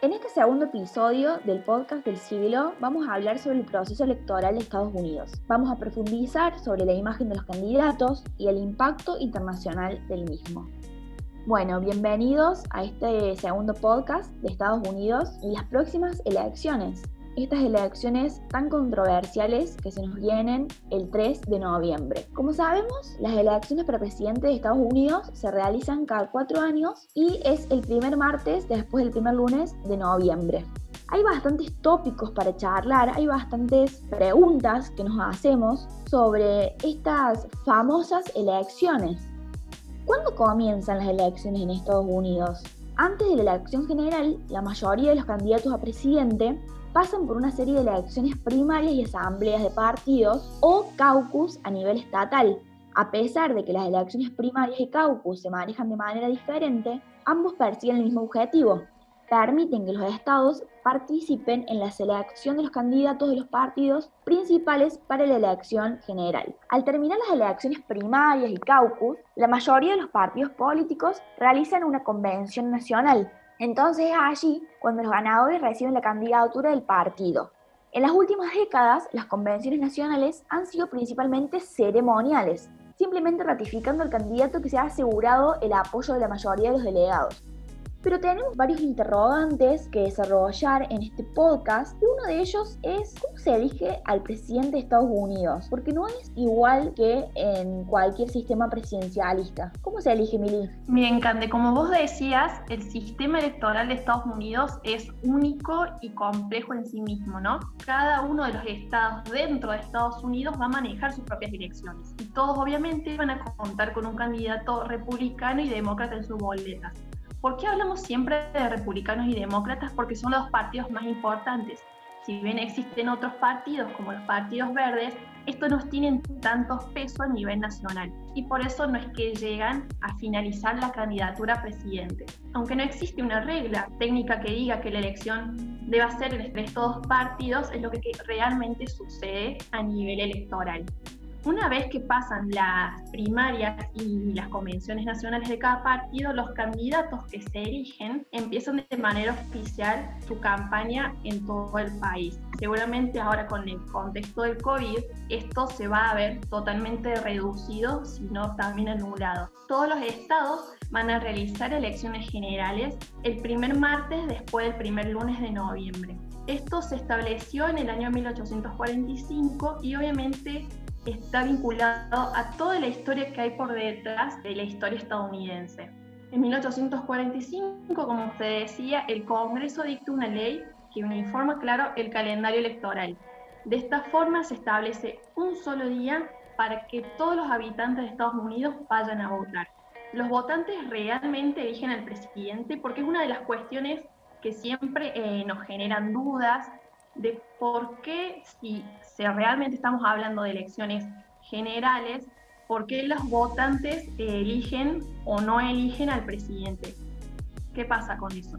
En este segundo episodio del podcast del siglo vamos a hablar sobre el proceso electoral de Estados Unidos. Vamos a profundizar sobre la imagen de los candidatos y el impacto internacional del mismo. Bueno, bienvenidos a este segundo podcast de Estados Unidos y las próximas elecciones estas elecciones tan controversiales que se nos vienen el 3 de noviembre. Como sabemos, las elecciones para presidente de Estados Unidos se realizan cada cuatro años y es el primer martes después del primer lunes de noviembre. Hay bastantes tópicos para charlar, hay bastantes preguntas que nos hacemos sobre estas famosas elecciones. ¿Cuándo comienzan las elecciones en Estados Unidos? Antes de la elección general, la mayoría de los candidatos a presidente pasan por una serie de elecciones primarias y asambleas de partidos o caucus a nivel estatal. A pesar de que las elecciones primarias y caucus se manejan de manera diferente, ambos persiguen el mismo objetivo. Permiten que los estados participen en la selección de los candidatos de los partidos principales para la elección general. Al terminar las elecciones primarias y caucus, la mayoría de los partidos políticos realizan una convención nacional entonces es allí cuando los ganadores reciben la candidatura del partido. En las últimas décadas, las convenciones nacionales han sido principalmente ceremoniales, simplemente ratificando al candidato que se ha asegurado el apoyo de la mayoría de los delegados. Pero tenemos varios interrogantes que desarrollar en este podcast y uno de ellos es cómo se elige al presidente de Estados Unidos, porque no es igual que en cualquier sistema presidencialista. ¿Cómo se elige, Mili? Bien, Cande, como vos decías, el sistema electoral de Estados Unidos es único y complejo en sí mismo, ¿no? Cada uno de los estados dentro de Estados Unidos va a manejar sus propias direcciones y todos obviamente van a contar con un candidato republicano y demócrata en sus boletas. ¿Por qué hablamos siempre de republicanos y demócratas? Porque son los partidos más importantes. Si bien existen otros partidos como los partidos verdes, estos no tienen tantos peso a nivel nacional y por eso no es que llegan a finalizar la candidatura a presidente. Aunque no existe una regla técnica que diga que la elección deba ser entre estos dos partidos, es lo que realmente sucede a nivel electoral. Una vez que pasan las primarias y las convenciones nacionales de cada partido, los candidatos que se erigen empiezan de manera oficial su campaña en todo el país. Seguramente ahora con el contexto del COVID, esto se va a ver totalmente reducido, si no también anulado. Todos los estados van a realizar elecciones generales el primer martes después del primer lunes de noviembre. Esto se estableció en el año 1845 y obviamente está vinculado a toda la historia que hay por detrás de la historia estadounidense. En 1845, como usted decía, el Congreso dicta una ley que uniforma, claro, el calendario electoral. De esta forma se establece un solo día para que todos los habitantes de Estados Unidos vayan a votar. Los votantes realmente eligen al presidente porque es una de las cuestiones que siempre eh, nos generan dudas de por qué, si, realmente estamos hablando de elecciones generales, por qué los votantes eligen o no eligen al presidente. ¿Qué pasa con eso?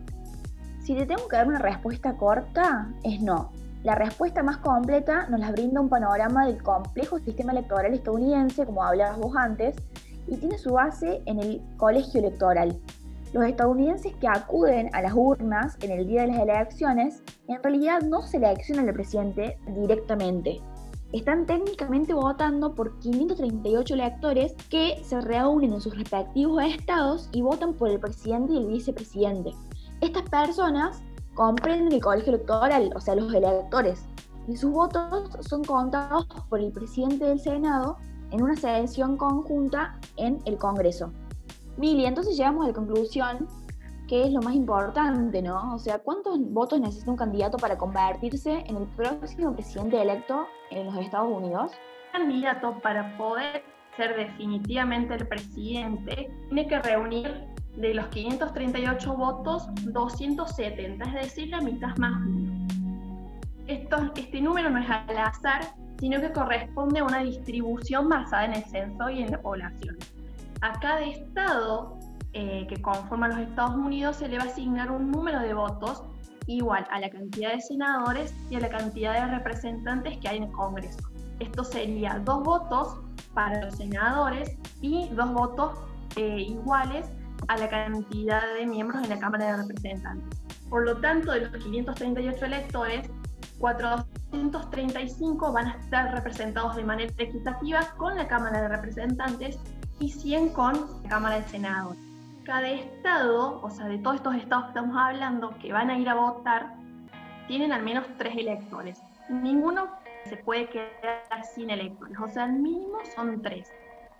Si te tengo que dar una respuesta corta, es no. La respuesta más completa nos la brinda un panorama del complejo sistema electoral estadounidense, como hablabas vos antes, y tiene su base en el colegio electoral, los estadounidenses que acuden a las urnas en el día de las elecciones en realidad no seleccionan al presidente directamente. Están técnicamente votando por 538 electores que se reúnen en sus respectivos estados y votan por el presidente y el vicepresidente. Estas personas comprenden el colegio electoral, o sea, los electores, y sus votos son contados por el presidente del Senado en una sesión conjunta en el Congreso. Mili, entonces llegamos a la conclusión que es lo más importante, ¿no? O sea, ¿cuántos votos necesita un candidato para convertirse en el próximo presidente electo en los Estados Unidos? Un candidato para poder ser definitivamente el presidente tiene que reunir de los 538 votos 270, es decir, la mitad más uno. este número no es al azar, sino que corresponde a una distribución basada en el censo y en la población a cada estado eh, que conforma los Estados Unidos se le va a asignar un número de votos igual a la cantidad de senadores y a la cantidad de representantes que hay en el Congreso. Esto sería dos votos para los senadores y dos votos eh, iguales a la cantidad de miembros en la Cámara de Representantes. Por lo tanto, de los 538 electores, 435 van a estar representados de manera equitativa con la Cámara de Representantes y 100 con la Cámara de Senado. Cada estado, o sea, de todos estos estados que estamos hablando, que van a ir a votar, tienen al menos tres electores. Ninguno se puede quedar sin electores, o sea, al mínimo son tres.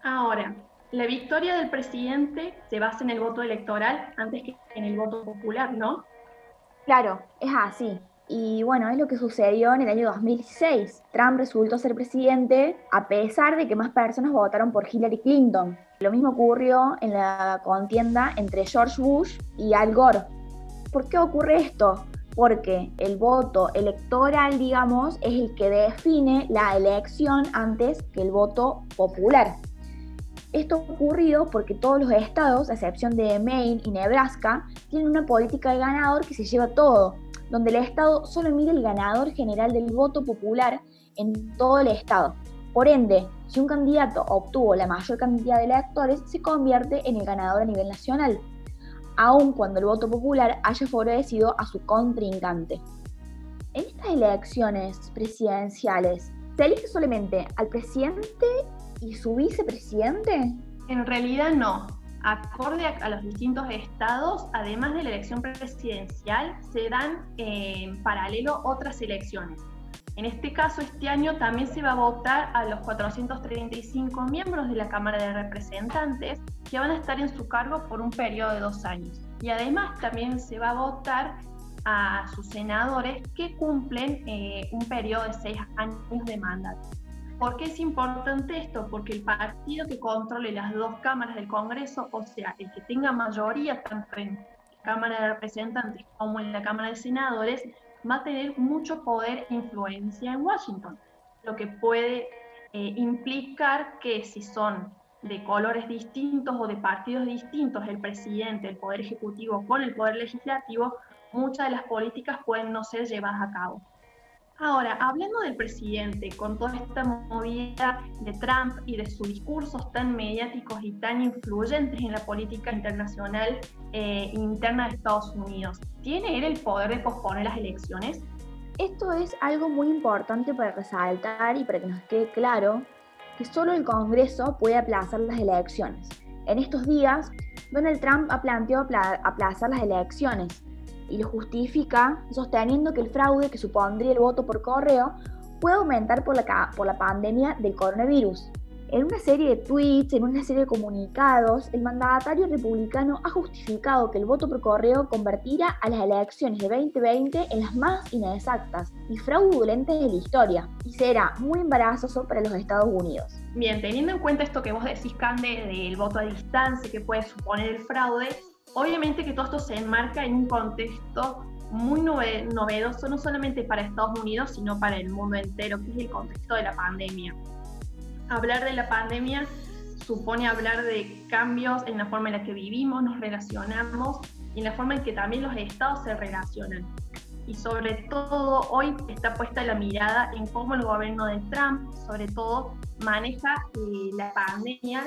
Ahora, la victoria del presidente se basa en el voto electoral antes que en el voto popular, ¿no? Claro, es así. Y bueno, es lo que sucedió en el año 2006. Trump resultó ser presidente a pesar de que más personas votaron por Hillary Clinton. Lo mismo ocurrió en la contienda entre George Bush y Al Gore. ¿Por qué ocurre esto? Porque el voto electoral, digamos, es el que define la elección antes que el voto popular. Esto ocurrido porque todos los estados, a excepción de Maine y Nebraska, tienen una política de ganador que se lleva todo donde el Estado solo mide el ganador general del voto popular en todo el Estado. Por ende, si un candidato obtuvo la mayor cantidad de electores, se convierte en el ganador a nivel nacional, aun cuando el voto popular haya favorecido a su contrincante. En estas elecciones presidenciales, ¿se elige solamente al presidente y su vicepresidente? En realidad no. Acorde a, los distintos estados, además de la elección presidencial, se dan eh, en paralelo otras elecciones. En este caso, este año también se va a votar a los 435 miembros de la Cámara de Representantes que van a estar en su cargo por un periodo de dos años. Y además también se va a votar a sus senadores que cumplen eh, un periodo de seis años de mandato. ¿Por qué es importante esto? Porque el partido que controle las dos cámaras del Congreso, o sea, el que tenga mayoría tanto en la Cámara de Representantes como en la Cámara de Senadores, va a tener mucho poder e influencia en Washington, lo que puede eh, implicar que si son de colores distintos o de partidos distintos, el presidente, el poder ejecutivo con el poder legislativo, muchas de las políticas pueden no ser llevadas a cabo. Ahora, hablando del presidente, con toda esta movida de Trump y de sus discursos tan mediáticos y tan influyentes en la política internacional e interna de Estados Unidos, ¿tiene él el poder de posponer las elecciones? Esto es algo muy importante para resaltar y para que nos quede claro que solo el Congreso puede aplazar las elecciones. En estos días, Donald Trump ha planteado aplazar las elecciones, y lo justifica sosteniendo que el fraude que supondría el voto por correo puede aumentar por la, por la pandemia del coronavirus. En una serie de tweets, en una serie de comunicados, el mandatario republicano ha justificado que el voto por correo convertirá a las elecciones de 2020 en las más inexactas y fraudulentas de la historia y será muy embarazoso para los Estados Unidos. Bien, teniendo en cuenta esto que vos decís, Cande, del voto a distancia que puede suponer el fraude, Obviamente que todo esto se enmarca en un contexto muy novedoso, no solamente para Estados Unidos, sino para el mundo entero, que es el contexto de la pandemia. Hablar de la pandemia supone hablar de cambios en la forma en la que vivimos, nos relacionamos y en la forma en que también los estados se relacionan. Y sobre todo hoy está puesta la mirada en cómo el gobierno de Trump, sobre todo, maneja eh, la pandemia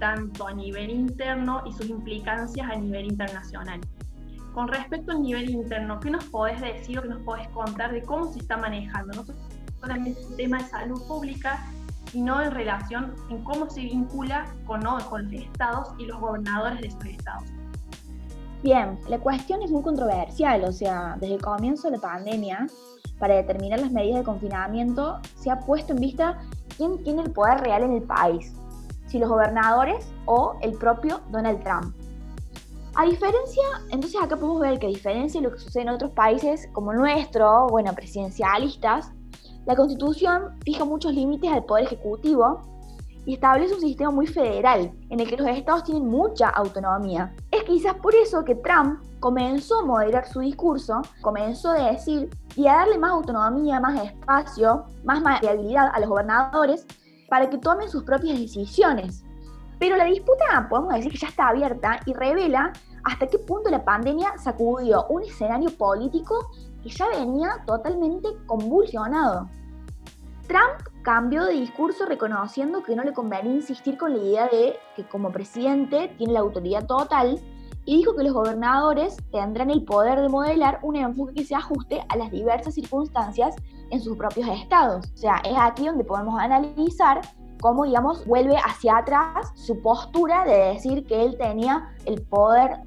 tanto a nivel interno y sus implicancias a nivel internacional. Con respecto al nivel interno, ¿qué nos podés decir o qué nos podés contar de cómo se está manejando? No solamente el tema de salud pública, sino en relación en cómo se vincula con, con los estados y los gobernadores de esos estados. Bien, la cuestión es muy controversial, o sea, desde el comienzo de la pandemia, para determinar las medidas de confinamiento, se ha puesto en vista quién tiene el poder real en el país si los gobernadores o el propio Donald Trump. A diferencia, entonces acá podemos ver que a diferencia de lo que sucede en otros países como nuestro, bueno, presidencialistas, la constitución fija muchos límites al poder ejecutivo y establece un sistema muy federal en el que los estados tienen mucha autonomía. Es quizás por eso que Trump comenzó a moderar su discurso, comenzó a decir y a darle más autonomía, más espacio, más maleabilidad a los gobernadores para que tomen sus propias decisiones. Pero la disputa, podemos decir que ya está abierta y revela hasta qué punto la pandemia sacudió un escenario político que ya venía totalmente convulsionado. Trump cambió de discurso reconociendo que no le convenía insistir con la idea de que como presidente tiene la autoridad total y dijo que los gobernadores tendrán el poder de modelar un enfoque que se ajuste a las diversas circunstancias en sus propios estados. O sea, es aquí donde podemos analizar cómo, digamos, vuelve hacia atrás su postura de decir que él tenía el poder.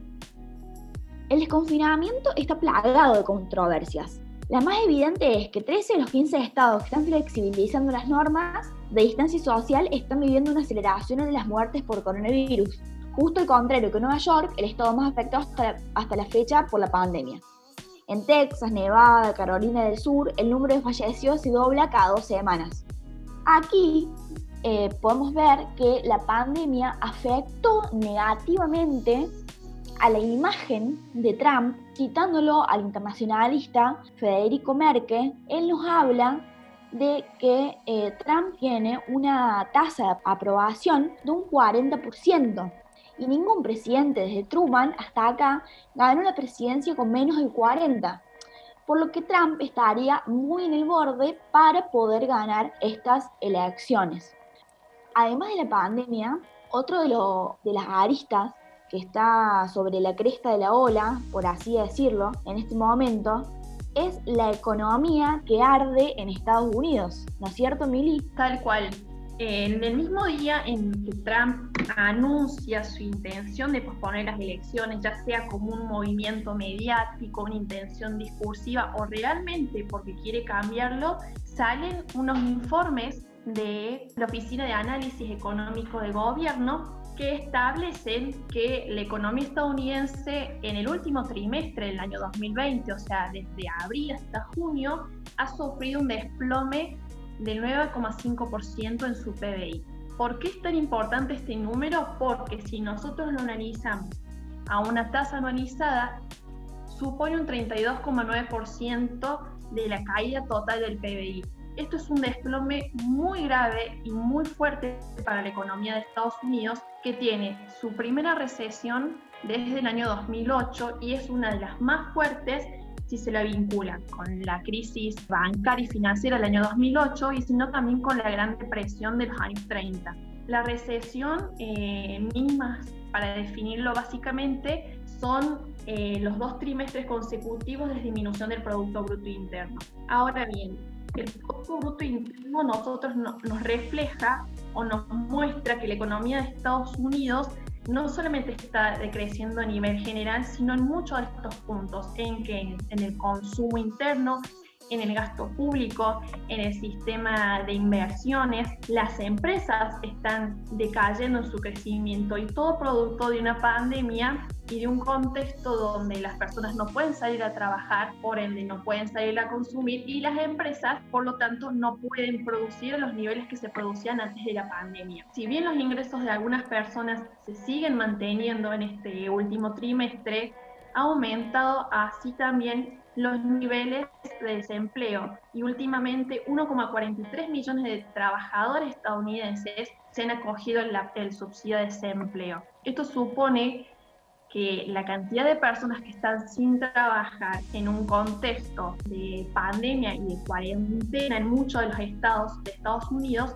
El desconfinamiento está plagado de controversias. La más evidente es que 13 de los 15 estados que están flexibilizando las normas de distancia social están viviendo una aceleración en las muertes por coronavirus. Justo al contrario que Nueva York, el estado más afectado hasta, hasta la fecha por la pandemia. En Texas, Nevada, Carolina del Sur, el número de fallecidos se dobla cada dos semanas. Aquí eh, podemos ver que la pandemia afectó negativamente a la imagen de Trump, citándolo al internacionalista Federico Merkel, él nos habla de que eh, Trump tiene una tasa de aprobación de un 40%. Y ningún presidente desde Truman hasta acá ganó la presidencia con menos del 40%. Por lo que Trump estaría muy en el borde para poder ganar estas elecciones. Además de la pandemia, otro de, de las aristas que está sobre la cresta de la ola, por así decirlo, en este momento, es la economía que arde en Estados Unidos, ¿no es cierto, Mili? Tal cual. En el mismo día en que Trump anuncia su intención de posponer las elecciones, ya sea como un movimiento mediático, una intención discursiva o realmente porque quiere cambiarlo, salen unos informes de la Oficina de Análisis Económico de Gobierno que establecen que la economía estadounidense en el último trimestre del año 2020, o sea, desde abril hasta junio, ha sufrido un desplome del 9,5% en su PBI. ¿Por qué es tan importante este número? Porque si nosotros lo analizamos a una tasa anualizada, supone un 32,9% de la caída total del PBI. Esto es un desplome muy grave y muy fuerte para la economía de Estados Unidos, que tiene su primera recesión desde el año 2008 y es una de las más fuertes si se la vincula con la crisis bancaria y financiera del año 2008 y sino también con la gran depresión de los años 30. La recesión eh, para definirlo básicamente, son eh, los dos trimestres consecutivos de disminución del Producto Bruto Interno. Ahora bien, el Producto Bruto Interno nosotros nos refleja o nos muestra que la economía de Estados Unidos no solamente está decreciendo a nivel general, sino en muchos de estos puntos, en que en el consumo interno, en el gasto público, en el sistema de inversiones, las empresas están decayendo en su crecimiento y todo producto de una pandemia y de un contexto donde las personas no pueden salir a trabajar, por ende no pueden salir a consumir y las empresas, por lo tanto, no pueden producir los niveles que se producían antes de la pandemia. Si bien los ingresos de algunas personas se siguen manteniendo en este último trimestre, ha aumentado así también los niveles de desempleo y últimamente 1,43 millones de trabajadores estadounidenses se han acogido el subsidio de desempleo. Esto supone que la cantidad de personas que están sin trabajar en un contexto de pandemia y de cuarentena en muchos de los estados de Estados Unidos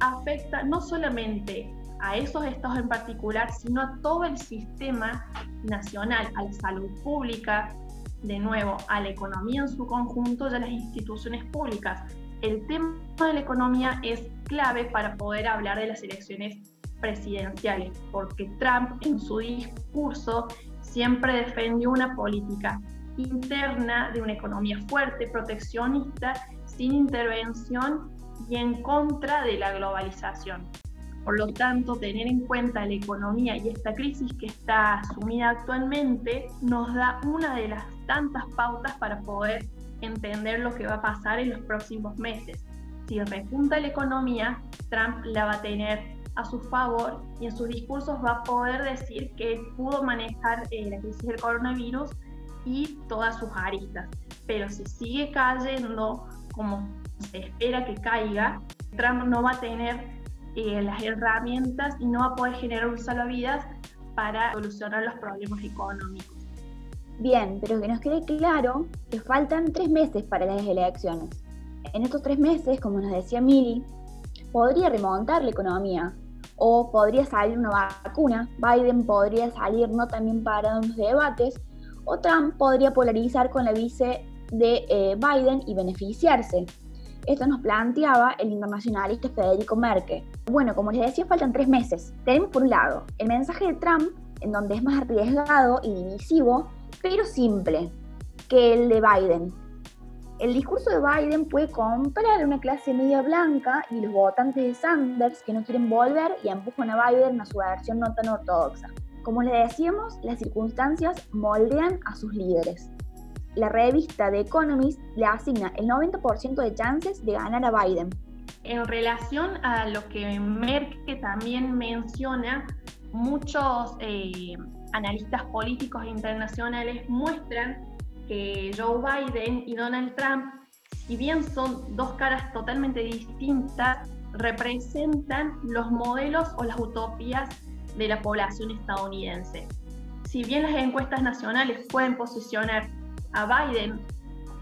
afecta no solamente a esos estados en particular, sino a todo el sistema nacional, a la salud pública, de nuevo, a la economía en su conjunto y a las instituciones públicas. El tema de la economía es clave para poder hablar de las elecciones presidenciales, porque Trump en su discurso siempre defendió una política interna de una economía fuerte, proteccionista, sin intervención y en contra de la globalización. Por lo tanto, tener en cuenta la economía y esta crisis que está asumida actualmente nos da una de las tantas pautas para poder entender lo que va a pasar en los próximos meses. Si repunta la economía, Trump la va a tener a su favor y en sus discursos va a poder decir que pudo manejar eh, la crisis del coronavirus y todas sus aristas. Pero si sigue cayendo como se espera que caiga, Trump no va a tener eh, las herramientas y no va a poder generar un salvavidas para solucionar los problemas económicos. Bien, pero que nos quede claro que faltan tres meses para las elecciones. En estos tres meses, como nos decía Mili, podría remontar la economía o podría salir una vacuna, Biden podría salir no también para los debates o Trump podría polarizar con la vice de eh, Biden y beneficiarse. Esto nos planteaba el internacionalista Federico Merkel. Bueno, como les decía, faltan tres meses. Tenemos por un lado el mensaje de Trump, en donde es más arriesgado y divisivo, pero simple, que el de Biden. El discurso de Biden puede comprar una clase media blanca y los votantes de Sanders que no quieren volver y empujan a Biden a su versión no tan ortodoxa. Como le decíamos, las circunstancias moldean a sus líderes la revista The Economist le asigna el 90% de chances de ganar a Biden. En relación a lo que Merkel también menciona, muchos eh, analistas políticos internacionales muestran que Joe Biden y Donald Trump, si bien son dos caras totalmente distintas, representan los modelos o las utopías de la población estadounidense. Si bien las encuestas nacionales pueden posicionar a Biden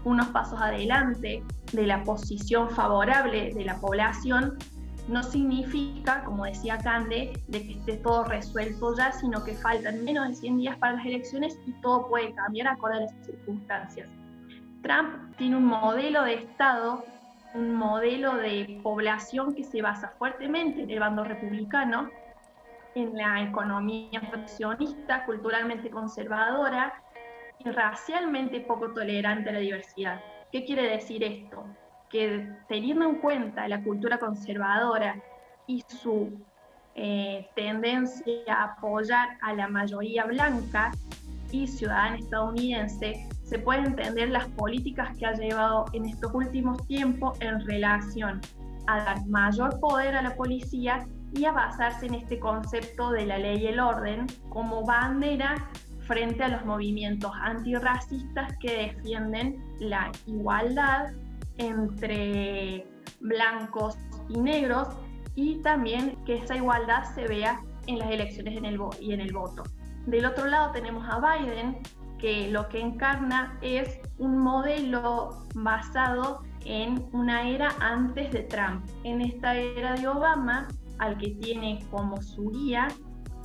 unos pasos adelante de la posición favorable de la población, no significa, como decía Cande, de que esté todo resuelto ya, sino que faltan menos de 100 días para las elecciones y todo puede cambiar acorde a las circunstancias. Trump tiene un modelo de Estado, un modelo de población que se basa fuertemente en el bando republicano, en la economía proteccionista, culturalmente conservadora, racialmente poco tolerante a la diversidad. ¿Qué quiere decir esto? Que teniendo en cuenta la cultura conservadora y su eh, tendencia a apoyar a la mayoría blanca y ciudadana estadounidense, se pueden entender las políticas que ha llevado en estos últimos tiempos en relación a dar mayor poder a la policía y a basarse en este concepto de la ley y el orden como bandera frente a los movimientos antirracistas que defienden la igualdad entre blancos y negros y también que esa igualdad se vea en las elecciones en el y en el voto. Del otro lado tenemos a Biden, que lo que encarna es un modelo basado en una era antes de Trump. En esta era de Obama, al que tiene como su guía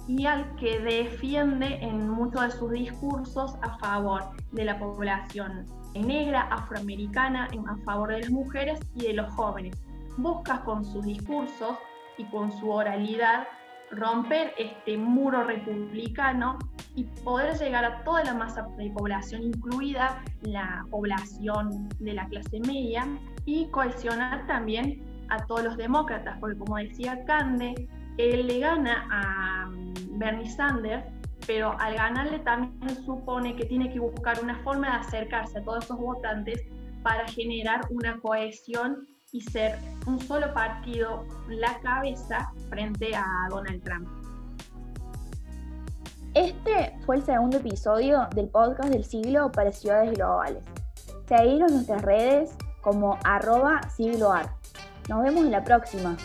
y al que defiende en muchos de sus discursos a favor de la población negra, afroamericana, a favor de las mujeres y de los jóvenes. Busca con sus discursos y con su oralidad romper este muro republicano y poder llegar a toda la masa de población, incluida la población de la clase media, y cohesionar también a todos los demócratas, porque como decía Cande, él le gana a Bernie Sanders, pero al ganarle también supone que tiene que buscar una forma de acercarse a todos esos votantes para generar una cohesión y ser un solo partido la cabeza frente a Donald Trump. Este fue el segundo episodio del podcast del siglo para ciudades globales. Seguiros en nuestras redes como arroba sigloar. Nos vemos en la próxima.